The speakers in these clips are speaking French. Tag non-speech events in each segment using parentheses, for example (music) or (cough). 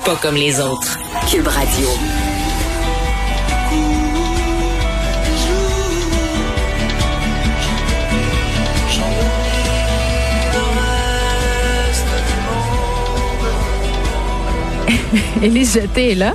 Pas comme les autres. Cube Radio. (laughs) Élise Jeté est là.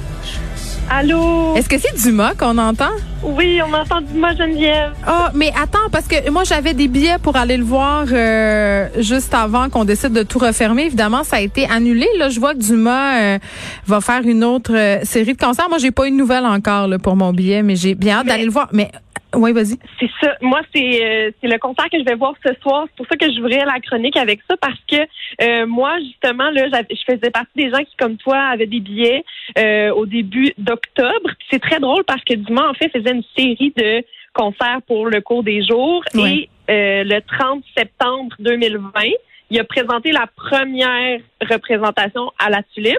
Allô? Est-ce que c'est Dumas qu'on entend? Oui, on entend Dumas Geneviève. Ah, mais attends, parce que moi, j'avais des billets pour aller le voir euh, juste avant qu'on décide de tout refermer. Évidemment, ça a été annulé. Là, je vois que Dumas euh, va faire une autre euh, série de concerts. Moi, j'ai pas eu de nouvelles encore là, pour mon billet, mais j'ai bien hâte d'aller le voir. Mais oui, vas-y. C'est ça. Moi, c'est euh, c'est le concert que je vais voir ce soir. C'est pour ça que je voudrais la chronique avec ça parce que euh, moi, justement, là, j'avais- je faisais partie des gens qui, comme toi, avaient des billets euh, au début d'octobre. Puis C'est très drôle parce que Dumas, en fait, faisait une série de concerts pour le cours des jours. Ouais. Et euh, le 30 septembre 2020, il a présenté la première représentation à la Tulipe.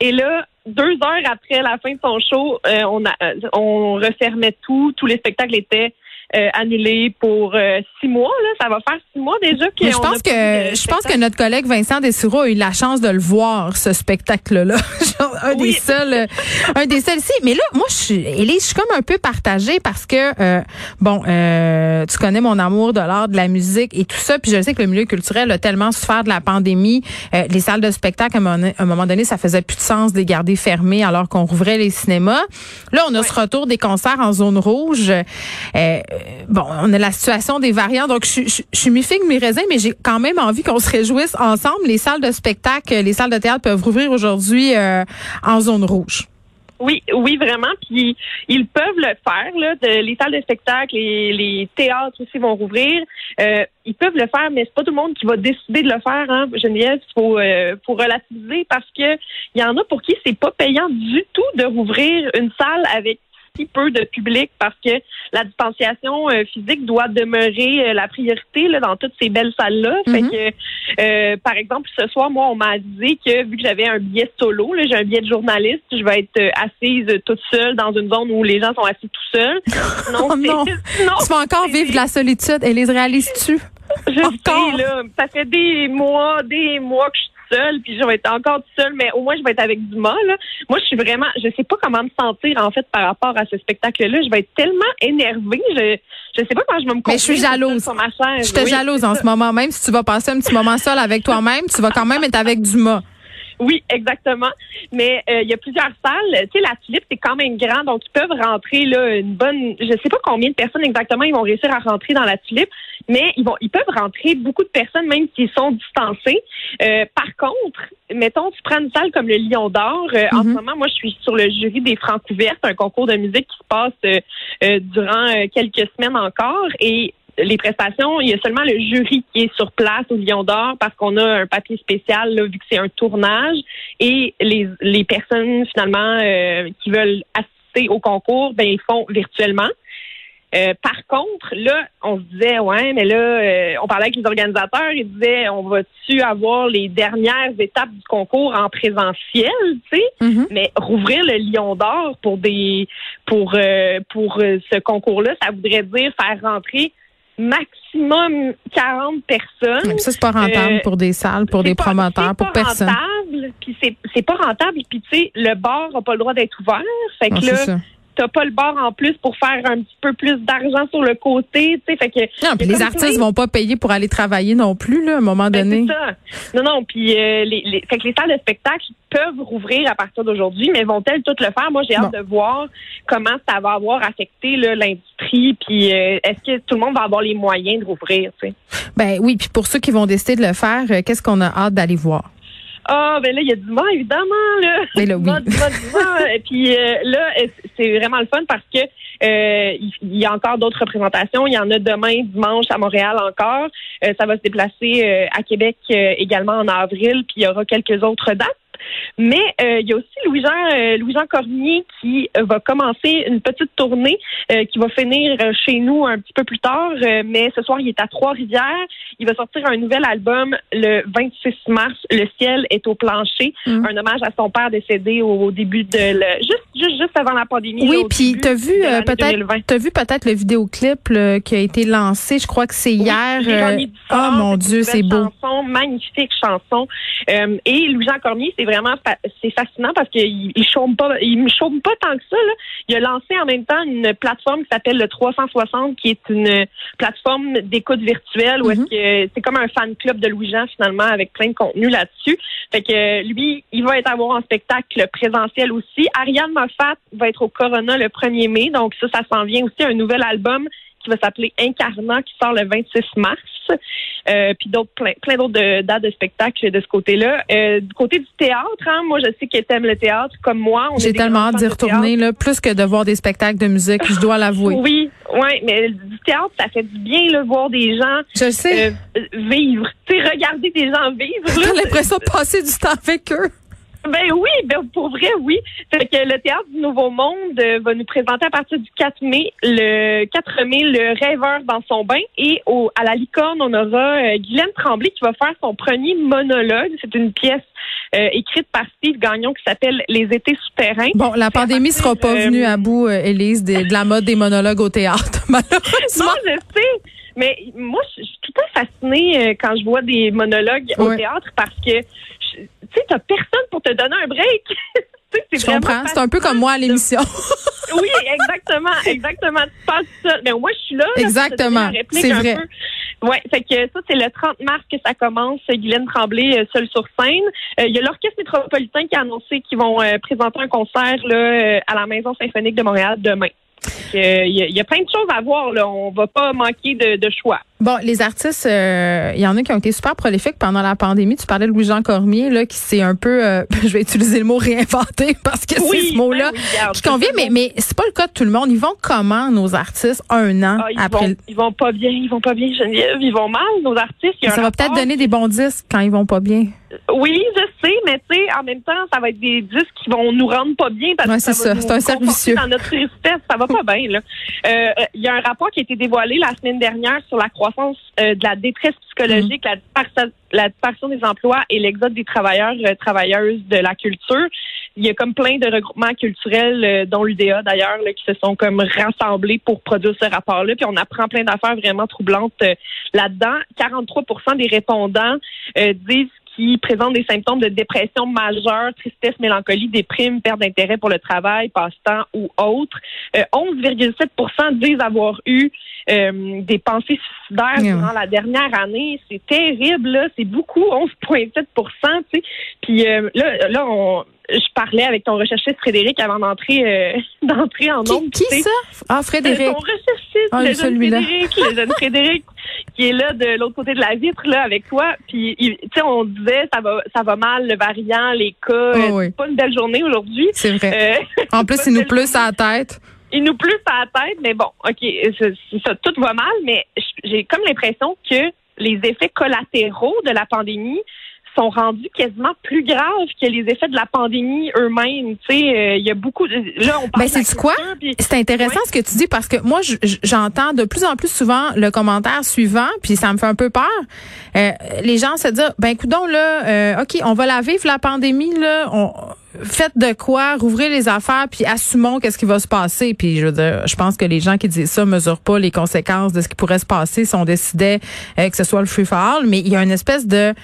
Et là, deux heures après la fin de son show, euh, on, a, euh, on refermait tout. Tous les spectacles étaient euh, annulés pour euh, six mois. Là. Ça va faire six mois déjà Mais je pense que je pense que notre collègue Vincent Dessureau a eu la chance de le voir ce spectacle-là. (laughs) Un Oui. des seuls, euh, un des seuls. Si, mais là, moi, je suis, Élise, je suis comme un peu partagée parce que euh, bon, euh, tu connais mon amour de l'art, de la musique et tout ça, puis je sais que le milieu culturel a tellement souffert de la pandémie. Euh, les salles de spectacle, à un moment- à un moment donné, ça faisait plus de sens de les garder fermées alors qu'on rouvrait les cinémas. Là, on a ce retour des concerts en zone rouge. Euh, bon, on a la situation des variants, donc je, je, je suis mi-figue, mi-raisin, mais j'ai quand même envie qu'on se réjouisse ensemble. Les salles de spectacle, les salles de théâtre peuvent rouvrir aujourd'hui euh, en zone rouge. Oui, oui, vraiment. Puis ils peuvent le faire. Là, les salles de spectacle, les, théâtres aussi vont rouvrir. Euh, ils peuvent le faire, mais c'est pas tout le monde qui va décider de le faire. Hein, Geneviève, faut, euh, faut relativiser parce que il y en a pour qui c'est pas payant du tout de rouvrir une salle avec si peu de public parce que la distanciation euh, physique doit demeurer euh, la priorité là, dans toutes ces belles salles-là. Fait Mhm. que, euh, par exemple, ce soir, moi, on m'a avisé que vu que j'avais un billet solo, j'ai un billet de journaliste, je vais être euh, assise toute seule dans une zone où les gens sont assis tout seuls. (laughs) Non, Oh non. (laughs) non, Tu vas encore vivre de la solitude. Et les réalises-tu? je encore? sais, là, ça fait des mois, des mois que je suis seule, puis je vais être encore toute seule, mais au moins je vais être avec Dumas. Là. Moi, je suis vraiment, je sais pas comment me sentir en fait par rapport à ce spectacle-là. Je vais être tellement énervée, je, je sais pas comment je vais me Mais je suis jalouse. sur ma chaise. Je te Oui, jalouse en ça. ce moment. Même si tu vas passer un petit moment seul avec toi-même, tu vas quand même être avec Dumas. Oui, exactement. Mais euh, il y a plusieurs salles. Tu sais, la tulipe, c'est quand même grand, donc ils peuvent rentrer là une bonne. Je sais pas combien de personnes exactement ils vont réussir à rentrer dans la tulipe, mais ils vont, ils peuvent rentrer beaucoup de personnes même s'ils sont distancés. Euh, par contre, mettons, tu prends une salle comme le Lion d'Or. euh, En ce Mhm. moment, moi, je suis sur le jury des Francs ouvertes, un concours de musique qui se passe euh, euh, durant euh, quelques semaines encore et les prestations, il y a seulement le jury qui est sur place au Lion d'Or parce qu'on a un papier spécial là, vu que c'est un tournage et les, les personnes finalement euh, qui veulent assister au concours, ben ils font virtuellement. Euh, par contre, là, on se disait, ouais, mais là, euh, on parlait avec les organisateurs, ils disaient, on va-tu avoir les dernières étapes du concours en présentiel, tu sais? Mhm. Mais rouvrir le Lion d'Or pour des pour euh, pour euh, ce concours-là, ça voudrait dire faire rentrer maximum 40 personnes. Mais Ça, c'est pas rentable Euh, pour des salles, pour C'est des pas- promoteurs, c'est pour pas personne. Rentable, puis c'est c'est pas rentable, puis tu sais le bar a pas le droit d'être ouvert, fait Non, que c'est là ça. T'as pas le bar en plus pour faire un petit peu plus d'argent sur le côté, tu sais, fait que Non, puis les artistes vont pas payer pour aller travailler non plus, là, à un moment ben, donné. c'est ça. Non, non, puis euh, les, les, fait que les salles de spectacle peuvent rouvrir à partir d'aujourd'hui, mais vont-elles toutes le faire? Moi, j'ai hâte Bon. de voir comment ça va avoir affecté l'industrie, puis euh, est-ce que tout le monde va avoir les moyens de rouvrir, tu sais? Ben oui, puis pour ceux qui vont décider de le faire, euh, qu'est-ce qu'on a hâte d'aller voir? Ah, ben là, il y a du vent, évidemment, là. Ben là, oui. Du vent, du vent, du vent. (laughs) Et puis euh, là, c'est vraiment le fun parce que euh, il il y a encore d'autres représentations. Il y en a demain, dimanche, à Montréal encore. Euh, ça va se déplacer euh, à Québec euh, également en avril, puis il y aura quelques autres dates. Mais euh, il y a aussi Louis-Jean euh, Cormier qui euh, va commencer une petite tournée qui va finir chez nous un petit peu plus tard. mais ce soir, il est à Trois-Rivières. Il va sortir un nouvel album le 26 mars. Le ciel est au plancher. Mm. Un hommage à son père décédé au, début de le, juste, juste juste avant la pandémie. Oui, puis t'as vu peut-être t'as vu peut-être le vidéoclip qui a été lancé. Je crois que c'est hier. oh mon Dieu, c'est beau. Chanson, magnifique chanson. et Louis-Jean Cormier, c'est vraiment c'est fascinant parce qu'il il chôme pas, il me chôme pas tant que ça. Là. Il a lancé en même temps une plateforme qui s'appelle le 360, qui est une plateforme d'écoute virtuelle où est-ce mhm. que c'est comme un fan club de Louis Jean finalement avec plein de contenu là-dessus. Fait que lui, il va être à voir en spectacle présentiel aussi. Ariane Moffat va être au Corona le 1er mai, donc ça, ça s'en vient aussi un nouvel album qui va s'appeler Incarnat qui sort le 26 mars. Euh, puis d'autres plein, plein d'autres dates de spectacle de ce côté-là. Euh, du côté du théâtre, hein, moi je sais que t'aimes le théâtre comme moi. J'ai tellement hâte d'y retourner là, plus que de voir des spectacles de musique, je dois l'avouer. oui, oui, mais du théâtre, ça fait du bien là, voir des gens je sais. Euh, vivre. Tu regarder des gens vivre. J'ai l'impression de passer du temps avec eux. Ben oui, ben pour vrai, oui. Fait que le Théâtre du Nouveau Monde euh, va nous présenter à partir du 4 mai, le 4 mai, le rêveur dans son bain. Et au, à la licorne, on aura euh, Guylaine Tremblay qui va faire son premier monologue. C'est une pièce euh, écrite par Steve Gagnon qui s'appelle Les étés souterrains. Bon, la pandémie sera pas venue à bout, Élise, de, la mode des monologues au théâtre, (laughs) malheureusement. Non, je sais. Mais moi, je suis tout à fait fascinée quand je vois des monologues au théâtre parce que tu sais, t'as personne pour te donner un break. (laughs) je comprends. C'est un peu comme moi à l'émission. (laughs) oui, exactement, exactement. Tu passes ça. Mais moi, je suis là. Exactement. C'est vrai. Ouais, fait que ça, c'est le 30 mars que ça commence. Guylaine Tremblay, euh, seule sur scène. Euh, il y a l'Orchestre métropolitain qui a annoncé qu'ils vont euh, présenter un concert là, à la Maison symphonique de Montréal demain. Il y, a plein de choses à voir. Là. On va pas manquer de choix. Bon, les artistes, il euh, y en a qui ont été super prolifiques pendant la pandémie. Tu parlais de Louis-Jean Cormier, là, qui s'est un peu, euh, (laughs) je vais utiliser le mot réinventé parce que c'est ce mot-là ben qui convient, mais, mais c'est pas le cas de tout le monde. Ils vont comment, nos artistes, un an ah, après? Vont, ils vont pas bien, ils vont pas bien, Geneviève. Ils vont mal, nos artistes. ça va peut-être donner des bons disques quand ils vont pas bien. Oui, je sais, mais tu sais, en même temps, ça va être des disques qui vont nous rendre pas bien parce que ça, c'est un servicieux. Dans notre tristesse, ça va pas (laughs) bien, là. Euh, il y a un rapport qui a été dévoilé la semaine dernière sur la croissance de la détresse psychologique, mm. la, disparition des emplois et l'exode des travailleurs euh, travailleuses de la culture. Il y a comme plein de regroupements culturels, euh, dont l'UDA d'ailleurs, qui se sont comme rassemblés pour produire ce rapport-là. Puis on apprend plein d'affaires vraiment troublantes euh, là-dedans. 43% des répondants disent qui présentent des symptômes de dépression majeure, tristesse, mélancolie, déprime, perte d'intérêt pour le travail, passe-temps ou autre. 11,7% disent avoir eu euh, des pensées suicidaires durant la dernière année. C'est terrible, là. C'est beaucoup, 11,7% tu sais. Puis euh, là, là, on, je parlais avec ton recherchiste Frédéric avant d'entrer euh, (laughs) d'entrer en nombre. Qui, qui ça? Ah, Frédéric. ton recherchiste, ah, le jeune Frédéric, le jeune (laughs) Frédéric, qui est là de l'autre côté de la vitre, là, avec toi. Puis, tu sais, on disait, ça va, ça va mal, le variant, les cas. Oh, oui. pas une belle journée aujourd'hui. C'est vrai. (laughs) en plus, il nous pleut à la tête il nous pleut à la tête, mais bon, OK, ça, tout va mal, mais j'ai comme l'impression que les effets collatéraux de la pandémie sont rendus quasiment plus graves que les effets de la pandémie eux-mêmes. Tu sais, euh, il y a beaucoup. De, là, on parle. Ben, c'est quoi? C'est intéressant ce que tu dis parce que moi, j'entends de plus en plus souvent le commentaire suivant, puis ça me fait un peu peur. Euh, les gens se disent, ben, écoute là, euh, ok, on va la vivre la pandémie là. On, faites de quoi, rouvrez les affaires, puis assumons qu'est-ce qui va se passer. Puis je veux dire, je pense que les gens qui disent ça mesurent pas les conséquences de ce qui pourrait se passer si on décidait euh, que ce soit le free for all. Mais il y a une espèce de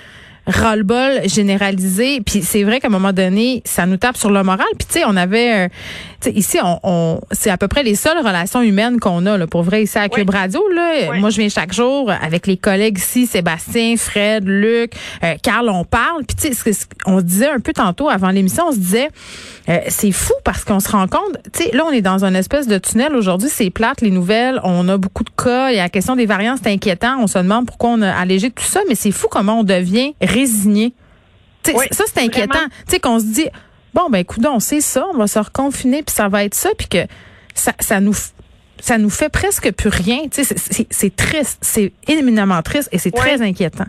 ras-le-bol généralisé. Puis c'est vrai qu'à un moment donné, ça nous tape sur le moral. Puis tu sais, on avait, euh, ici, on, c'est à peu près les seules relations humaines qu'on a, là, pour vrai, ici à Cube Radio. Là. Moi, je viens chaque jour avec les collègues ici, Sébastien, Fred, Luc, euh, Carl, on parle. Puis tu sais, on se disait un peu tantôt avant l'émission, on se disait, euh, c'est fou parce qu'on se rend compte, tu sais, là, on est dans une espèce de tunnel. Aujourd'hui, c'est plate, les nouvelles. On a beaucoup de cas. Il y a la question des variants, c'est inquiétant. On se demande pourquoi on a allégé tout ça, mais c'est fou comment on devient résigné. ça, c'est inquiétant. Tu sais, qu'on se dit, bon, ben, écoute, on sait ça, on va se reconfiner, puis ça va être ça, puis que ça, ça nous ça nous fait presque plus rien. Tu sais, c'est triste, c'est éminemment triste et c'est très inquiétant.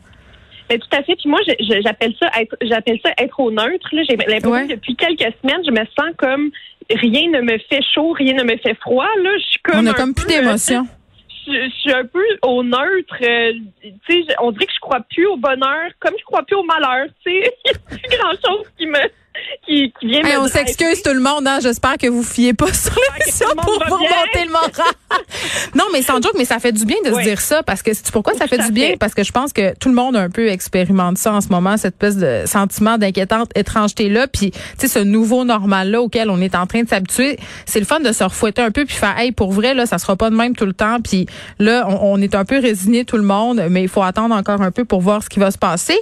Ben, tout à fait. Puis moi, j'appelle ça être, j'appelle ça être au neutre. J'ai l'impression Ouais. que depuis quelques semaines, je me sens comme rien ne me fait chaud, rien ne me fait froid. Là, je suis comme On a un comme plus euh, d'émotion. Je, je suis un peu au neutre. euh, tu sais, on dirait que je crois plus au bonheur, comme je crois plus au malheur. Tu sais, (laughs) il n'y a plus grand chose qui me (laughs) qui, qui vient Hey, me on s'excuse tout le monde, hein. J'espère que vous fiez pas (laughs) sur monde pour vous remonter le moral. (laughs) non, mais sans joke, mais ça fait du bien de Oui. se dire ça parce que c'est pourquoi ça fait du bien? fait. parce que je pense que tout le monde a un peu expérimente ça en ce moment, cette espèce de sentiment d'inquiétante étrangeté là, puis tu sais ce nouveau normal là auquel on est en train de s'habituer, c'est le fun de se refouetter un peu puis faire hey pour vrai là, ça sera pas de même tout le temps puis là on, on est un peu résigné tout le monde, mais il faut attendre encore un peu pour voir ce qui va se passer.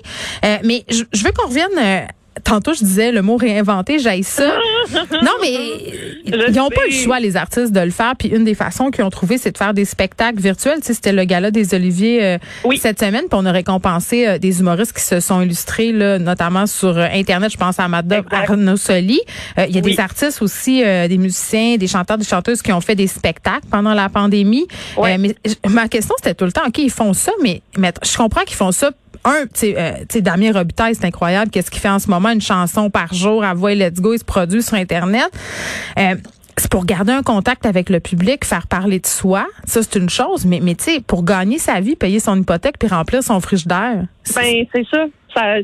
Euh, mais je, je veux qu'on revienne euh, Tantôt, je disais le mot réinventer, j'aille ça. (laughs) non, mais ils n'ont pas sais. le choix, les artistes, de le faire. Puis une des façons qu'ils ont trouvé, c'est de faire des spectacles virtuels. Tu sais, c'était le gala des Oliviers euh, Oui. cette semaine. Puis on a récompensé euh, des humoristes qui se sont illustrés, là, notamment sur euh, Internet. Je pense à Madame. Arnaud Soli. Euh, Il y a Oui. des artistes aussi, euh, des musiciens, des chanteurs, des chanteuses qui ont fait des spectacles pendant la pandémie. Ouais. Euh, mais ma question, c'était tout le temps, OK, ils font ça, mais, mais je comprends qu'ils font ça un, euh, tu sais, Damien Robitaille, c'est incroyable. Qu'est-ce qu'il fait en ce moment? Une chanson par jour à voix et let's go. Il se produit sur Internet. Euh, c'est pour garder un contact avec le public, faire parler de soi. Ça, c'est une chose. Mais, mais tu sais, pour gagner sa vie, payer son hypothèque puis remplir son frigidaire. Ben, c'est ça.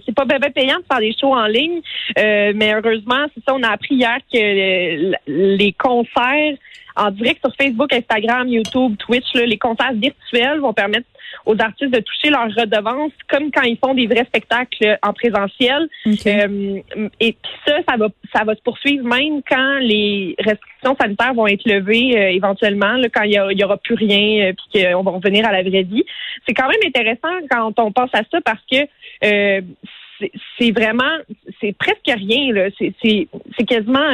c'est pas bien payant de faire des shows en ligne, euh, mais heureusement, c'est ça. On a appris hier que le- les concerts en direct sur Facebook, Instagram, YouTube, Twitch, les concerts virtuels vont permettre aux artistes de toucher leurs redevances comme quand ils font des vrais spectacles en présentiel. Euh, et puis ça, ça va, ça va se poursuivre même quand les restrictions sanitaires vont être levées euh, éventuellement, là, quand il y, aura plus rien, euh, puis qu'on va revenir à la vraie vie. C'est quand même intéressant quand on pense à ça parce que euh, c'est- vraiment, c'est presque rien là. C'est c'est- c'est quasiment.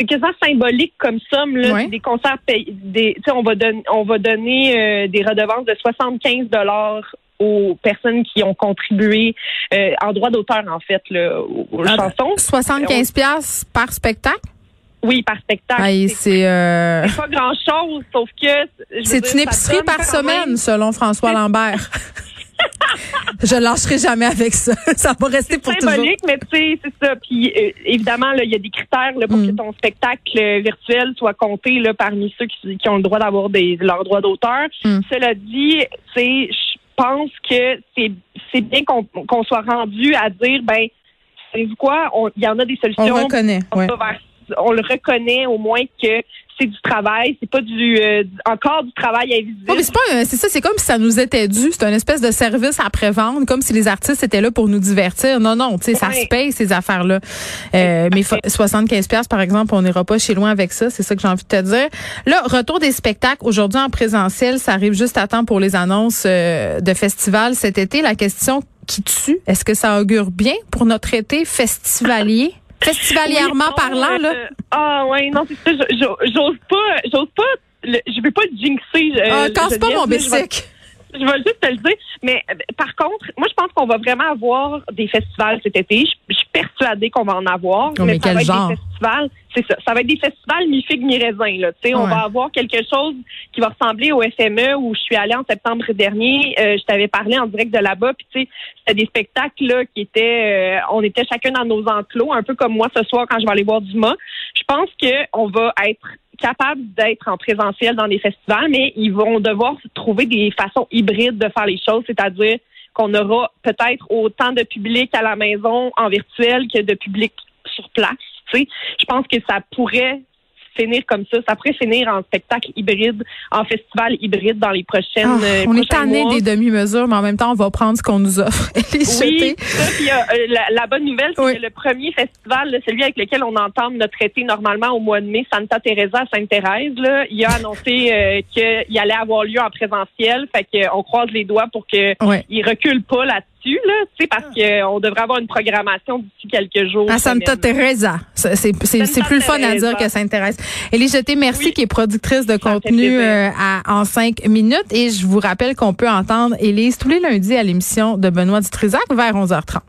Euh, c'est quasiment symbolique comme somme là, Ouais. des concerts payés. Des, tu sais, on va donner, on va donner euh, des redevances de 75 dollars aux personnes qui ont contribué euh, en droit d'auteur en fait là, aux, aux Ah, chansons. 75 pièces par spectacle? Oui, par spectacle. C'est euh, c'est pas grand chose, sauf que c'est une épicerie par semaine, même- selon François (laughs) Lambert. Je lâcherai jamais avec ça. (laughs) Ça va rester pour toujours. symbolique, mais tu sais, c'est ça. Puis euh, évidemment, il y a des critères là, pour Mm. que ton spectacle euh, virtuel soit compté là, parmi ceux qui, qui ont le droit d'avoir leurs droits d'auteur. Mm. Cela dit, sais, je pense que c'est c'est bien qu'on soit rendu à dire, ben, savez-vous quoi, il y en a des On solutions. reconnaît. on, Ouais. va vers- on le reconnaît au moins que c'est du travail, c'est pas du euh, encore du travail invisible. Ouais, mais c'est pas un- c'est ça, c'est comme si ça nous était dû. C'est une espèce de service après-vente, comme si les artistes étaient là pour nous divertir. Non, non, tu sais, ça se paye ces affaires-là. Euh, mais fa- 75 pièces par exemple, on n'ira pas chez loin avec ça. C'est ça que j'ai envie de te dire. Là, retour des spectacles aujourd'hui en présentiel, ça arrive juste à temps pour les annonces euh, de festivals cet été. La question qui tue, est-ce que ça augure bien pour notre été festivalier? Festivalièrement Oui, parlant, là. euh, ah ouais, non, c'est ça. J'ose pas, j'ose pas. le- je veux pas jinxer. euh, Ah, casse pas mon vais- bicycle. Je vais juste te le dire. Mais euh, par contre, moi, je pense qu'on va vraiment avoir des festivals cet été. Je, je suis persuadée qu'on va en avoir. Oh, mais ça quel va être genre? des festivals. C'est ça. Ça va être des festivals mi-figue, mi-raisin. Là. Tu sais, On Ouais. va avoir quelque chose qui va ressembler au FME où je suis allée en septembre dernier. Euh, je t'avais parlé en direct de là-bas. Puis tu sais, c'était des spectacles là, qui étaient... euh, on était chacun dans nos enclos, un peu comme moi ce soir quand je vais aller voir Dumas. Je pense qu'on va être capable d'être en présentiel dans des festivals, mais ils vont devoir trouver des façons hybrides de faire les choses, c'est-à-dire qu'on aura peut-être autant de public à la maison en virtuel que de public sur place. Tu sais, je pense que ça pourrait finir comme ça. Ça pourrait finir en spectacle hybride, en festival hybride dans les prochaines. Ah, euh, on est tanné des demi-mesures, mais en même temps, on va prendre ce qu'on nous offre. (laughs) et les Oui, ça, puis, euh, la, la bonne nouvelle, c'est Oui. que le premier festival, là, celui avec lequel on entame notre été normalement au mois de mai, Santa Teresa à Sainte-Thérèse, là, il a annoncé euh, qu'il allait avoir lieu en présentiel. Fait qu'on croise les doigts pour qu'il Ouais. recule pas là-dessus, là, tu sais, parce qu'on devrait avoir une programmation d'ici quelques jours. À Santa. Teresa. Ça, C'est c'est- c'est plus le fun à dire que Sainte-Thérèse. Élie Jeté, merci, Oui. qui est productrice de contenu euh, à, en cinq minutes. Et je vous rappelle qu'on peut entendre Élise tous les lundis à l'émission de Benoît Dutrisac vers 11h30.